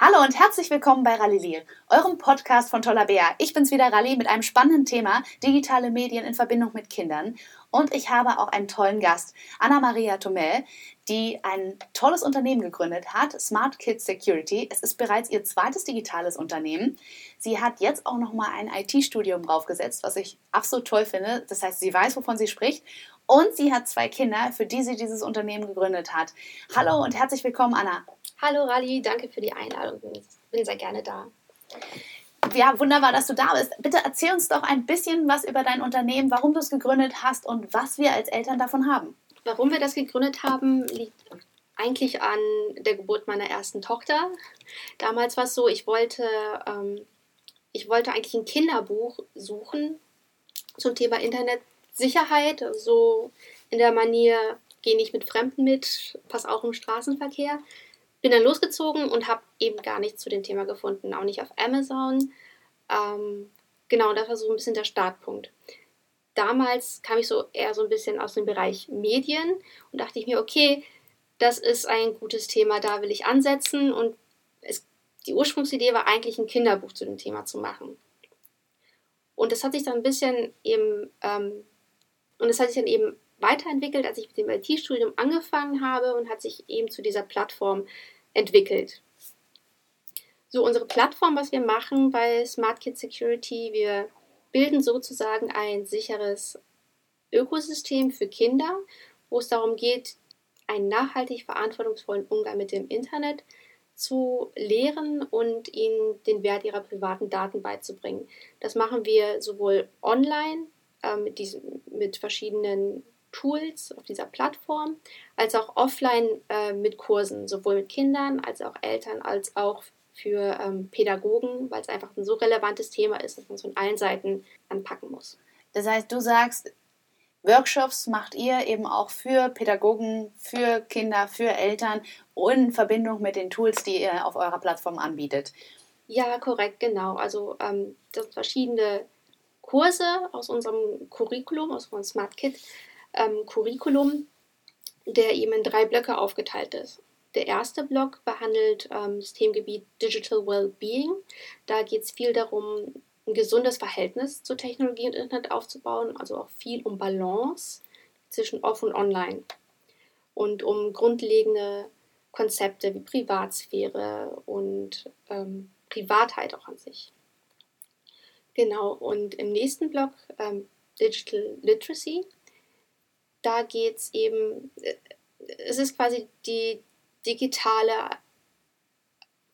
Hallo und herzlich willkommen bei Rallye eurem Podcast von Toller Bär. Ich bin's wieder, Rallye, mit einem spannenden Thema, digitale Medien in Verbindung mit Kindern. Und ich habe auch einen tollen Gast, Anna-Maria Tomel, die ein tolles Unternehmen gegründet hat, Smart Kids Security. Es ist bereits ihr zweites digitales Unternehmen. Sie hat jetzt auch noch mal ein IT-Studium draufgesetzt, was ich absolut toll finde. Das heißt, sie weiß, wovon sie spricht. Und sie hat zwei Kinder, für die sie dieses Unternehmen gegründet hat. Hallo und herzlich willkommen, Anna. Hallo Rally, danke für die Einladung. Ich bin sehr gerne da. Ja, wunderbar, dass du da bist. Bitte erzähl uns doch ein bisschen was über dein Unternehmen, warum du es gegründet hast und was wir als Eltern davon haben. Warum wir das gegründet haben, liegt eigentlich an der Geburt meiner ersten Tochter. Damals war es so, ich wollte, ähm, ich wollte eigentlich ein Kinderbuch suchen zum Thema Internetsicherheit, so in der Manier, geh nicht mit Fremden mit, pass auch im Straßenverkehr bin dann losgezogen und habe eben gar nichts zu dem Thema gefunden, auch nicht auf Amazon. Ähm, genau, das war so ein bisschen der Startpunkt. Damals kam ich so eher so ein bisschen aus dem Bereich Medien und dachte ich mir, okay, das ist ein gutes Thema, da will ich ansetzen und es, die Ursprungsidee war eigentlich ein Kinderbuch zu dem Thema zu machen. Und das hat sich dann ein bisschen eben, ähm, und das hat sich dann eben weiterentwickelt, als ich mit dem IT-Studium angefangen habe und hat sich eben zu dieser Plattform entwickelt. So, unsere Plattform, was wir machen bei Smart Kid Security, wir bilden sozusagen ein sicheres Ökosystem für Kinder, wo es darum geht, einen nachhaltig verantwortungsvollen Umgang mit dem Internet zu lehren und ihnen den Wert ihrer privaten Daten beizubringen. Das machen wir sowohl online äh, mit, diesen, mit verschiedenen Tools auf dieser Plattform, als auch offline äh, mit Kursen, sowohl mit Kindern als auch Eltern, als auch für ähm, Pädagogen, weil es einfach ein so relevantes Thema ist, dass man es von allen Seiten anpacken muss. Das heißt, du sagst, Workshops macht ihr eben auch für Pädagogen, für Kinder, für Eltern in Verbindung mit den Tools, die ihr auf eurer Plattform anbietet. Ja, korrekt, genau. Also ähm, das sind verschiedene Kurse aus unserem Curriculum, aus unserem Smart Kit ähm, Curriculum, der eben in drei Blöcke aufgeteilt ist. Der erste Block behandelt ähm, das Themengebiet Digital Wellbeing. Da geht es viel darum, ein gesundes Verhältnis zur Technologie und Internet aufzubauen, also auch viel um Balance zwischen off und online und um grundlegende Konzepte wie Privatsphäre und ähm, Privatheit auch an sich. Genau, und im nächsten Block ähm, Digital Literacy da geht es eben, äh, es ist quasi die digitale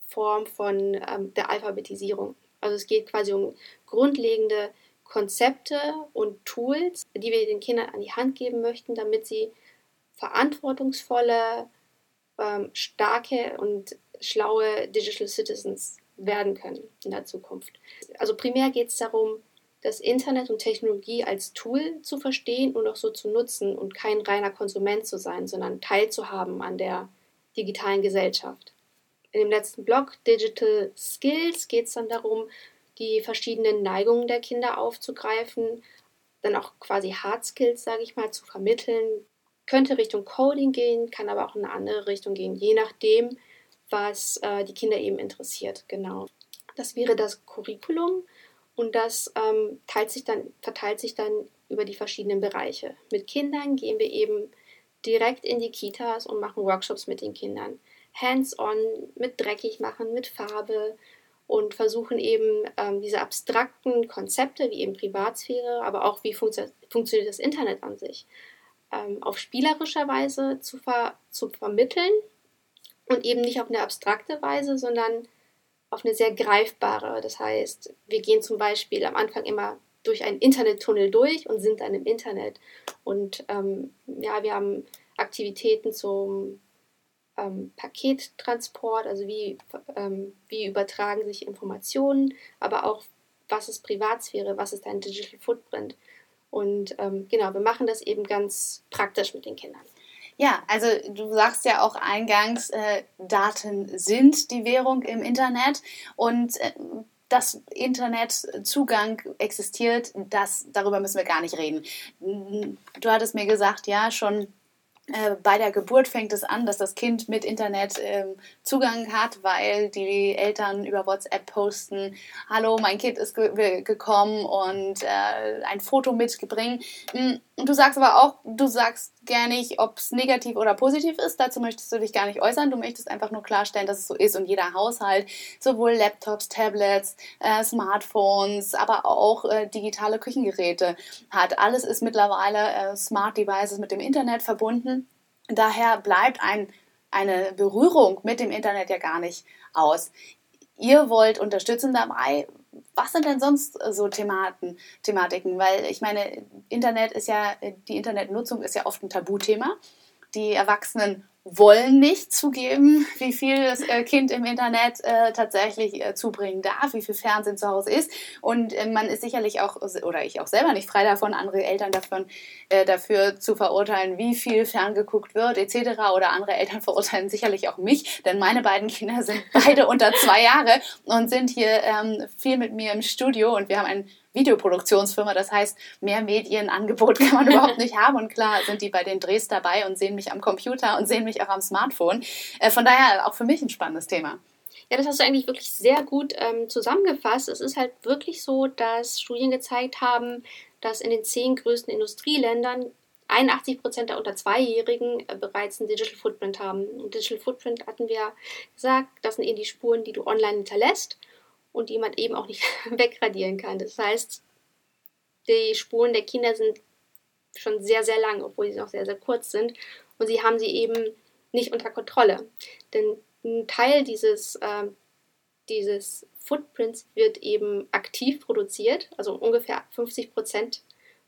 Form von ähm, der Alphabetisierung. Also es geht quasi um grundlegende Konzepte und Tools, die wir den Kindern an die Hand geben möchten, damit sie verantwortungsvolle, ähm, starke und schlaue Digital Citizens werden können in der Zukunft. Also primär geht es darum, das Internet und Technologie als Tool zu verstehen und auch so zu nutzen und kein reiner Konsument zu sein, sondern teilzuhaben an der digitalen Gesellschaft. In dem letzten Blog Digital Skills geht es dann darum, die verschiedenen Neigungen der Kinder aufzugreifen, dann auch quasi Hard Skills, sage ich mal, zu vermitteln. Könnte Richtung Coding gehen, kann aber auch in eine andere Richtung gehen, je nachdem, was äh, die Kinder eben interessiert. Genau. Das wäre das Curriculum. Und das ähm, sich dann, verteilt sich dann über die verschiedenen Bereiche. Mit Kindern gehen wir eben direkt in die Kitas und machen Workshops mit den Kindern. Hands-on, mit dreckig machen, mit Farbe und versuchen eben ähm, diese abstrakten Konzepte wie eben Privatsphäre, aber auch wie funktio funktioniert das Internet an sich, ähm, auf spielerischer Weise zu, ver zu vermitteln und eben nicht auf eine abstrakte Weise, sondern auf eine sehr greifbare. Das heißt, wir gehen zum Beispiel am Anfang immer durch einen Internettunnel durch und sind dann im Internet. Und ähm, ja, wir haben Aktivitäten zum ähm, Pakettransport, also wie, ähm, wie übertragen sich Informationen, aber auch was ist Privatsphäre, was ist ein Digital Footprint. Und ähm, genau, wir machen das eben ganz praktisch mit den Kindern. Ja, also du sagst ja auch eingangs, äh, Daten sind die Währung im Internet und äh, dass Internetzugang existiert, das, darüber müssen wir gar nicht reden. Du hattest mir gesagt, ja, schon äh, bei der Geburt fängt es an, dass das Kind mit Internet ähm, Zugang hat, weil die Eltern über WhatsApp posten, hallo, mein Kind ist ge gekommen und äh, ein Foto mitbringen. Und du sagst aber auch, du sagst gar nicht, ob es negativ oder positiv ist. Dazu möchtest du dich gar nicht äußern. Du möchtest einfach nur klarstellen, dass es so ist und jeder Haushalt, sowohl Laptops, Tablets, äh, Smartphones, aber auch äh, digitale Küchengeräte hat. Alles ist mittlerweile äh, Smart Devices mit dem Internet verbunden. Daher bleibt ein, eine Berührung mit dem Internet ja gar nicht aus. Ihr wollt unterstützen dabei, was sind denn sonst äh, so Thematen, Thematiken? Weil ich meine, Internet ist ja, die Internetnutzung ist ja oft ein Tabuthema. Die Erwachsenen wollen nicht zugeben, wie viel das äh, Kind im Internet äh, tatsächlich äh, zubringen darf, wie viel Fernsehen zu Hause ist. Und äh, man ist sicherlich auch, oder ich auch selber nicht frei davon, andere Eltern davon, äh, dafür zu verurteilen, wie viel ferngeguckt wird, etc. Oder andere Eltern verurteilen sicherlich auch mich, denn meine beiden Kinder sind beide unter zwei Jahre und sind hier ähm, viel mit mir im Studio und wir haben ein Videoproduktionsfirma. Das heißt, mehr Medienangebot kann man überhaupt nicht haben. Und klar sind die bei den Drehs dabei und sehen mich am Computer und sehen mich auch am Smartphone. Äh, von daher auch für mich ein spannendes Thema. Ja, das hast du eigentlich wirklich sehr gut ähm, zusammengefasst. Es ist halt wirklich so, dass Studien gezeigt haben, dass in den zehn größten Industrieländern 81 Prozent der unter Zweijährigen äh, bereits einen Digital Footprint haben. Und Digital Footprint hatten wir gesagt, das sind eben die Spuren, die du online hinterlässt und die man eben auch nicht wegradieren kann. Das heißt, die Spuren der Kinder sind schon sehr, sehr lang, obwohl sie noch sehr, sehr kurz sind. Und sie haben sie eben nicht unter Kontrolle. Denn ein Teil dieses, äh, dieses Footprints wird eben aktiv produziert. Also ungefähr 50 Prozent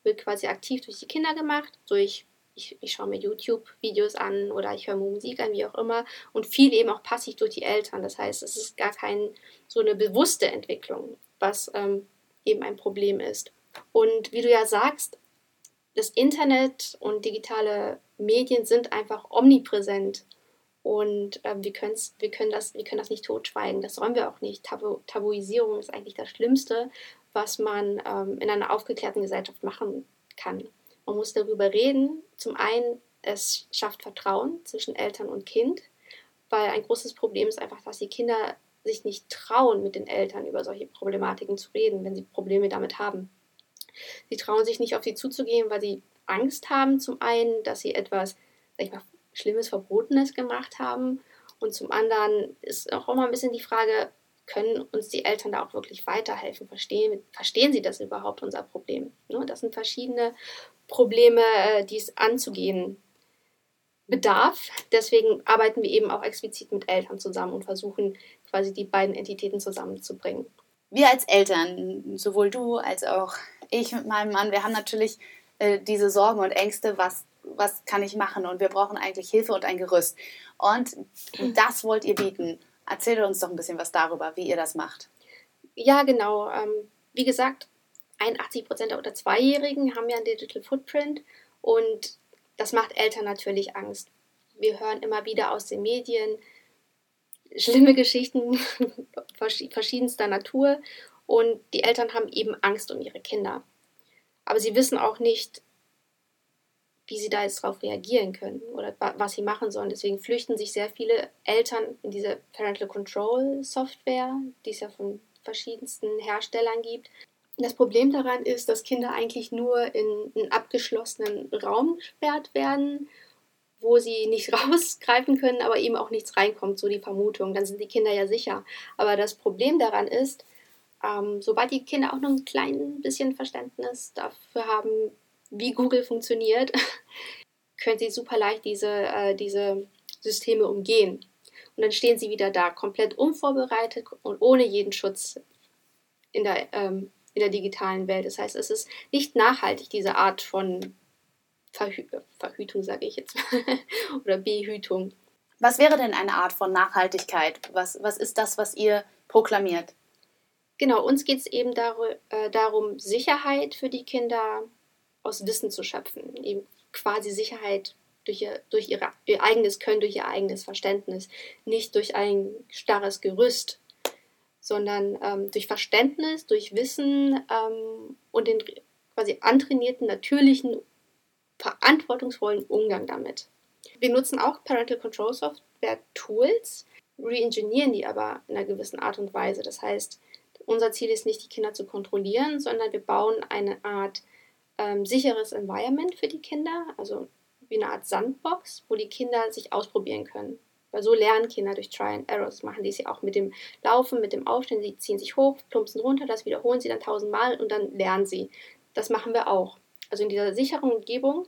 wird quasi aktiv durch die Kinder gemacht, durch ich, ich schaue mir YouTube-Videos an oder ich höre Musik an, wie auch immer. Und viel eben auch passiv durch die Eltern. Das heißt, es ist gar kein so eine bewusste Entwicklung, was ähm, eben ein Problem ist. Und wie du ja sagst, das Internet und digitale Medien sind einfach omnipräsent. Und äh, wir, wir, können das, wir können das nicht totschweigen. Das sollen wir auch nicht. Tabu Tabuisierung ist eigentlich das Schlimmste, was man ähm, in einer aufgeklärten Gesellschaft machen kann. Man muss darüber reden. Zum einen, es schafft Vertrauen zwischen Eltern und Kind, weil ein großes Problem ist einfach, dass die Kinder sich nicht trauen, mit den Eltern über solche Problematiken zu reden, wenn sie Probleme damit haben. Sie trauen sich nicht auf sie zuzugehen, weil sie Angst haben, zum einen, dass sie etwas, sag ich mal, Schlimmes, Verbotenes gemacht haben. Und zum anderen ist auch immer ein bisschen die Frage, können uns die Eltern da auch wirklich weiterhelfen? Verstehen, verstehen sie das überhaupt, unser Problem? Ne, das sind verschiedene Probleme, äh, die es anzugehen bedarf. Deswegen arbeiten wir eben auch explizit mit Eltern zusammen und versuchen quasi die beiden Entitäten zusammenzubringen. Wir als Eltern, sowohl du als auch ich mit meinem Mann, wir haben natürlich äh, diese Sorgen und Ängste, was, was kann ich machen? Und wir brauchen eigentlich Hilfe und ein Gerüst. Und das wollt ihr bieten. Erzählt uns doch ein bisschen was darüber, wie ihr das macht. Ja, genau. Ähm, wie gesagt, 81 Prozent der unter Zweijährigen haben ja ein Digital Footprint und das macht Eltern natürlich Angst. Wir hören immer wieder aus den Medien schlimme Geschichten verschiedenster Natur und die Eltern haben eben Angst um ihre Kinder. Aber sie wissen auch nicht, wie sie da jetzt darauf reagieren können oder was sie machen sollen. Deswegen flüchten sich sehr viele Eltern in diese Parental Control Software, die es ja von verschiedensten Herstellern gibt. Das Problem daran ist, dass Kinder eigentlich nur in einen abgeschlossenen Raum gesperrt werden, wo sie nicht rausgreifen können, aber eben auch nichts reinkommt, so die Vermutung. Dann sind die Kinder ja sicher. Aber das Problem daran ist, ähm, sobald die Kinder auch noch ein klein bisschen Verständnis dafür haben, wie Google funktioniert, können sie super leicht diese, äh, diese Systeme umgehen. Und dann stehen sie wieder da, komplett unvorbereitet und ohne jeden Schutz in der ähm, in der digitalen Welt. Das heißt, es ist nicht nachhaltig, diese Art von Verhü Verhütung, sage ich jetzt mal, oder Behütung. Was wäre denn eine Art von Nachhaltigkeit? Was, was ist das, was ihr proklamiert? Genau, uns geht es eben dar äh, darum, Sicherheit für die Kinder aus Wissen zu schöpfen. Eben quasi Sicherheit durch, ihr, durch ihre, ihr eigenes Können, durch ihr eigenes Verständnis, nicht durch ein starres Gerüst, sondern ähm, durch Verständnis, durch Wissen ähm, und den quasi antrainierten, natürlichen, verantwortungsvollen Umgang damit. Wir nutzen auch Parental Control Software Tools, reingenieren die aber in einer gewissen Art und Weise. Das heißt, unser Ziel ist nicht, die Kinder zu kontrollieren, sondern wir bauen eine Art ähm, sicheres Environment für die Kinder, also wie eine Art Sandbox, wo die Kinder sich ausprobieren können. Weil so lernen Kinder durch Try and Errors. Machen die sie auch mit dem Laufen, mit dem Aufstehen. Sie ziehen sich hoch, plumpsen runter, das wiederholen sie dann tausendmal und dann lernen sie. Das machen wir auch. Also in dieser sicheren Umgebung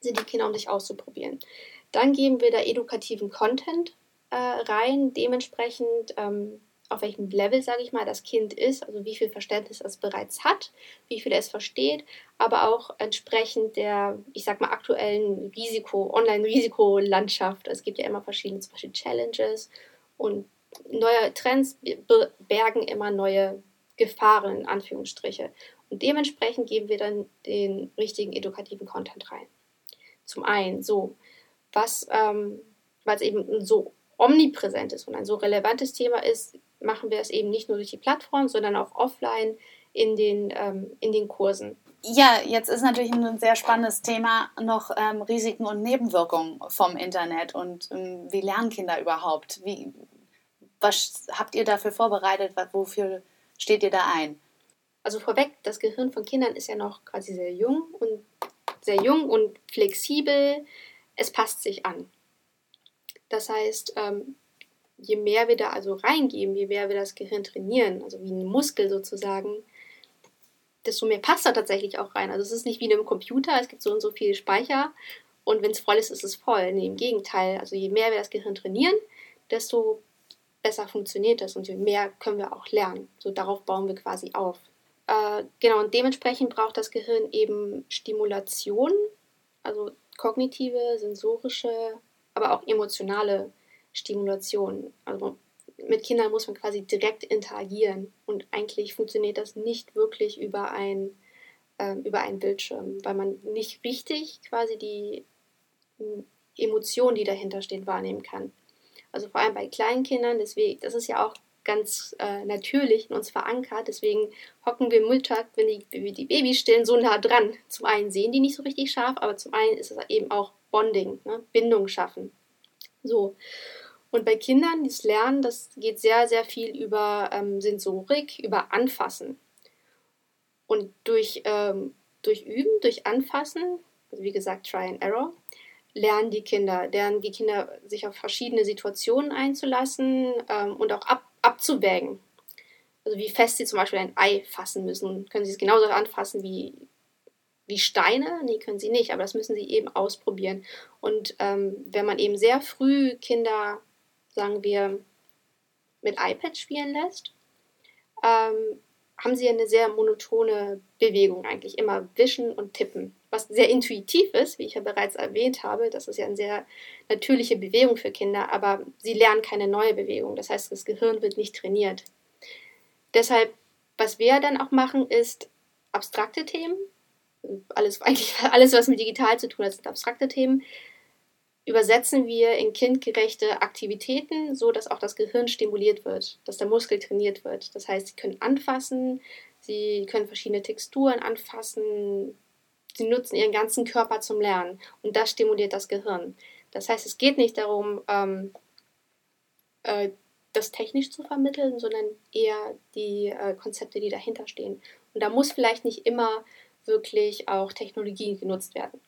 sind die Kinder, um sich auszuprobieren. Dann geben wir da edukativen Content äh, rein, dementsprechend ähm, auf welchem Level, sage ich mal, das Kind ist, also wie viel Verständnis es bereits hat, wie viel es versteht, aber auch entsprechend der, ich sag mal, aktuellen Risiko, Online-Risikolandschaft. Es gibt ja immer verschiedene, zum Beispiel Challenges und neue Trends bergen immer neue Gefahren, in Anführungsstriche. Und dementsprechend geben wir dann den richtigen edukativen Content rein. Zum einen so, was, ähm, weil eben so omnipräsent ist und ein so relevantes Thema ist, machen wir es eben nicht nur durch die Plattform, sondern auch offline in den, ähm, in den Kursen. Ja, jetzt ist natürlich ein sehr spannendes Thema noch ähm, Risiken und Nebenwirkungen vom Internet und ähm, wie lernen Kinder überhaupt? Wie, was habt ihr dafür vorbereitet? Wofür steht ihr da ein? Also vorweg, das Gehirn von Kindern ist ja noch quasi sehr jung und sehr jung und flexibel. Es passt sich an. Das heißt, ähm, je mehr wir da also reingeben, je mehr wir das Gehirn trainieren, also wie ein Muskel sozusagen, desto mehr passt da tatsächlich auch rein. Also es ist nicht wie in einem Computer, es gibt so und so viel Speicher und wenn es voll ist, ist es voll. Nee, im Gegenteil. Also je mehr wir das Gehirn trainieren, desto besser funktioniert das und je mehr können wir auch lernen. So darauf bauen wir quasi auf. Äh, genau, und dementsprechend braucht das Gehirn eben Stimulation, also kognitive, sensorische, aber auch emotionale Stimulation. Also mit Kindern muss man quasi direkt interagieren und eigentlich funktioniert das nicht wirklich über ein äh, über einen Bildschirm, weil man nicht richtig quasi die hm, Emotionen, die dahinter stehen, wahrnehmen kann. Also vor allem bei kleinen Kindern, deswegen, das ist ja auch ganz äh, natürlich in uns verankert. Deswegen hocken wir im Mittag, wenn die, die Babys stillen, so nah dran. Zum einen sehen die nicht so richtig scharf, aber zum einen ist es eben auch Bonding, ne? Bindung schaffen. So. Und bei Kindern, das Lernen, das geht sehr, sehr viel über ähm, Sensorik, über Anfassen. Und durch, ähm, durch Üben, durch Anfassen, also wie gesagt, Try and Error, lernen die Kinder, lernen die Kinder, sich auf verschiedene Situationen einzulassen ähm, und auch ab, abzuwägen. Also wie fest sie zum Beispiel ein Ei fassen müssen. Können sie es genauso anfassen wie, wie Steine? Nee, können sie nicht, aber das müssen sie eben ausprobieren. Und ähm, wenn man eben sehr früh Kinder sagen wir, mit iPad spielen lässt, ähm, haben sie eine sehr monotone Bewegung eigentlich, immer wischen und tippen, was sehr intuitiv ist, wie ich ja bereits erwähnt habe. Das ist ja eine sehr natürliche Bewegung für Kinder, aber sie lernen keine neue Bewegung. Das heißt, das Gehirn wird nicht trainiert. Deshalb, was wir dann auch machen, ist abstrakte Themen. Alles, eigentlich alles, was mit digital zu tun hat, sind abstrakte Themen übersetzen wir in kindgerechte Aktivitäten, so dass auch das Gehirn stimuliert wird, dass der Muskel trainiert wird. Das heißt, sie können anfassen, sie können verschiedene Texturen anfassen, sie nutzen ihren ganzen Körper zum Lernen und das stimuliert das Gehirn. Das heißt, es geht nicht darum, ähm, äh, das technisch zu vermitteln, sondern eher die äh, Konzepte, die dahinter stehen. Und da muss vielleicht nicht immer wirklich auch Technologie genutzt werden.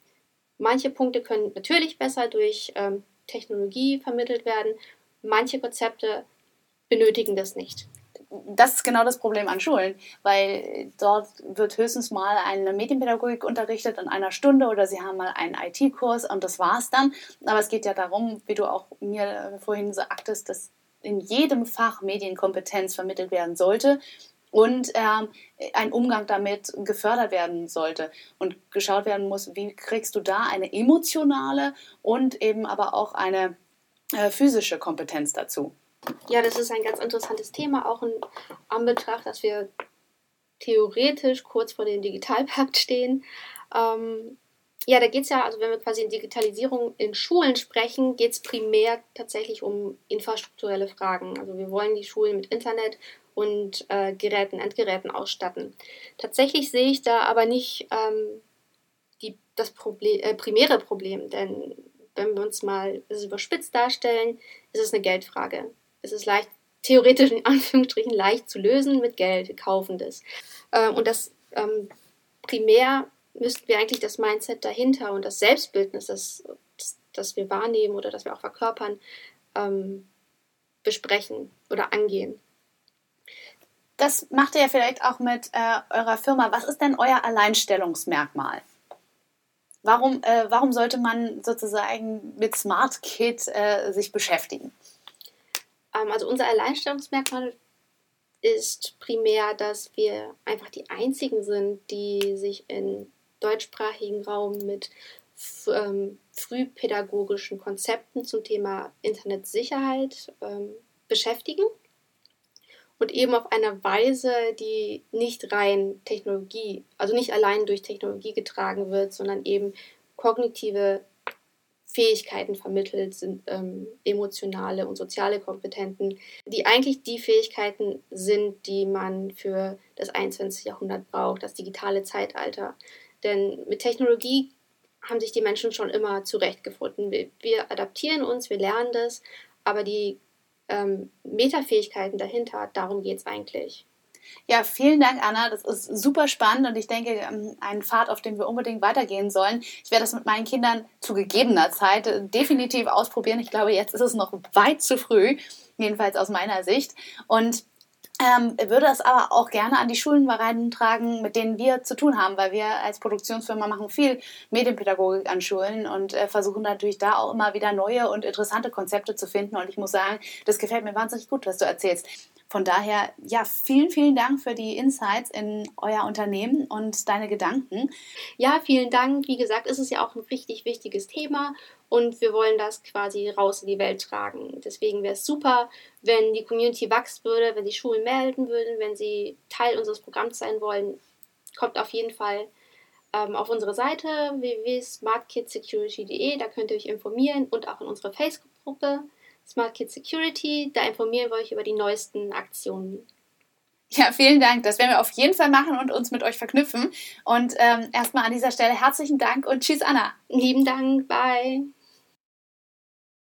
Manche Punkte können natürlich besser durch ähm, Technologie vermittelt werden. Manche Konzepte benötigen das nicht. Das ist genau das Problem an Schulen, weil dort wird höchstens mal eine Medienpädagogik unterrichtet in einer Stunde oder sie haben mal einen IT-Kurs und das war's dann. Aber es geht ja darum, wie du auch mir vorhin sagtest, dass in jedem Fach Medienkompetenz vermittelt werden sollte und ähm, ein Umgang damit gefördert werden sollte und geschaut werden muss, wie kriegst du da eine emotionale und eben aber auch eine äh, physische Kompetenz dazu. Ja, das ist ein ganz interessantes Thema, auch in Anbetracht, dass wir theoretisch kurz vor dem Digitalpakt stehen. Ähm, ja, da geht es ja, also wenn wir quasi in Digitalisierung in Schulen sprechen, geht es primär tatsächlich um infrastrukturelle Fragen. Also wir wollen die Schulen mit Internet und äh, Geräten, Endgeräten ausstatten. Tatsächlich sehe ich da aber nicht ähm, die, das Problem, äh, primäre Problem, denn wenn wir uns mal das überspitzt darstellen, ist es eine Geldfrage. Es ist leicht, theoretisch in Anführungsstrichen leicht zu lösen mit Geld, wir kaufen das. Ähm, und das ähm, primär müssten wir eigentlich das Mindset dahinter und das Selbstbildnis, das, das wir wahrnehmen oder das wir auch verkörpern, ähm, besprechen oder angehen. Das macht ihr ja vielleicht auch mit äh, eurer Firma. Was ist denn euer Alleinstellungsmerkmal? Warum, äh, warum sollte man sozusagen mit Smart Kit äh, sich beschäftigen? Ähm, also unser Alleinstellungsmerkmal ist primär, dass wir einfach die einzigen sind, die sich im deutschsprachigen Raum mit ähm, frühpädagogischen Konzepten zum Thema Internetsicherheit ähm, beschäftigen und eben auf einer Weise, die nicht rein Technologie, also nicht allein durch Technologie getragen wird, sondern eben kognitive Fähigkeiten vermittelt, sind ähm, emotionale und soziale Kompetenten, die eigentlich die Fähigkeiten sind, die man für das 21. Jahrhundert braucht, das digitale Zeitalter. Denn mit Technologie haben sich die Menschen schon immer zurechtgefunden. Wir, wir adaptieren uns, wir lernen das, aber die ähm, Metafähigkeiten dahinter, darum geht es eigentlich. Ja, vielen Dank, Anna. Das ist super spannend und ich denke, ähm, ein Pfad, auf dem wir unbedingt weitergehen sollen. Ich werde das mit meinen Kindern zu gegebener Zeit äh, definitiv ausprobieren. Ich glaube, jetzt ist es noch weit zu früh, jedenfalls aus meiner Sicht. Und ähm, würde das aber auch gerne an die Schulen tragen, mit denen wir zu tun haben, weil wir als Produktionsfirma machen viel Medienpädagogik an Schulen und äh, versuchen natürlich da auch immer wieder neue und interessante Konzepte zu finden. Und ich muss sagen, das gefällt mir wahnsinnig gut, was du erzählst. Von daher, ja, vielen, vielen Dank für die Insights in euer Unternehmen und deine Gedanken. Ja, vielen Dank. Wie gesagt, ist es ja auch ein richtig wichtiges Thema und wir wollen das quasi raus in die Welt tragen. Deswegen wäre es super, wenn die Community wachsen würde, wenn die Schulen melden würden, wenn sie Teil unseres Programms sein wollen. Kommt auf jeden Fall ähm, auf unsere Seite www.smartkidsecurity.de, da könnt ihr euch informieren und auch in unsere Facebook-Gruppe. Smart Kids Security. Da informieren wir euch über die neuesten Aktionen. Ja, vielen Dank. Das werden wir auf jeden Fall machen und uns mit euch verknüpfen. Und ähm, erstmal an dieser Stelle herzlichen Dank und tschüss, Anna. Lieben Dank. Bye.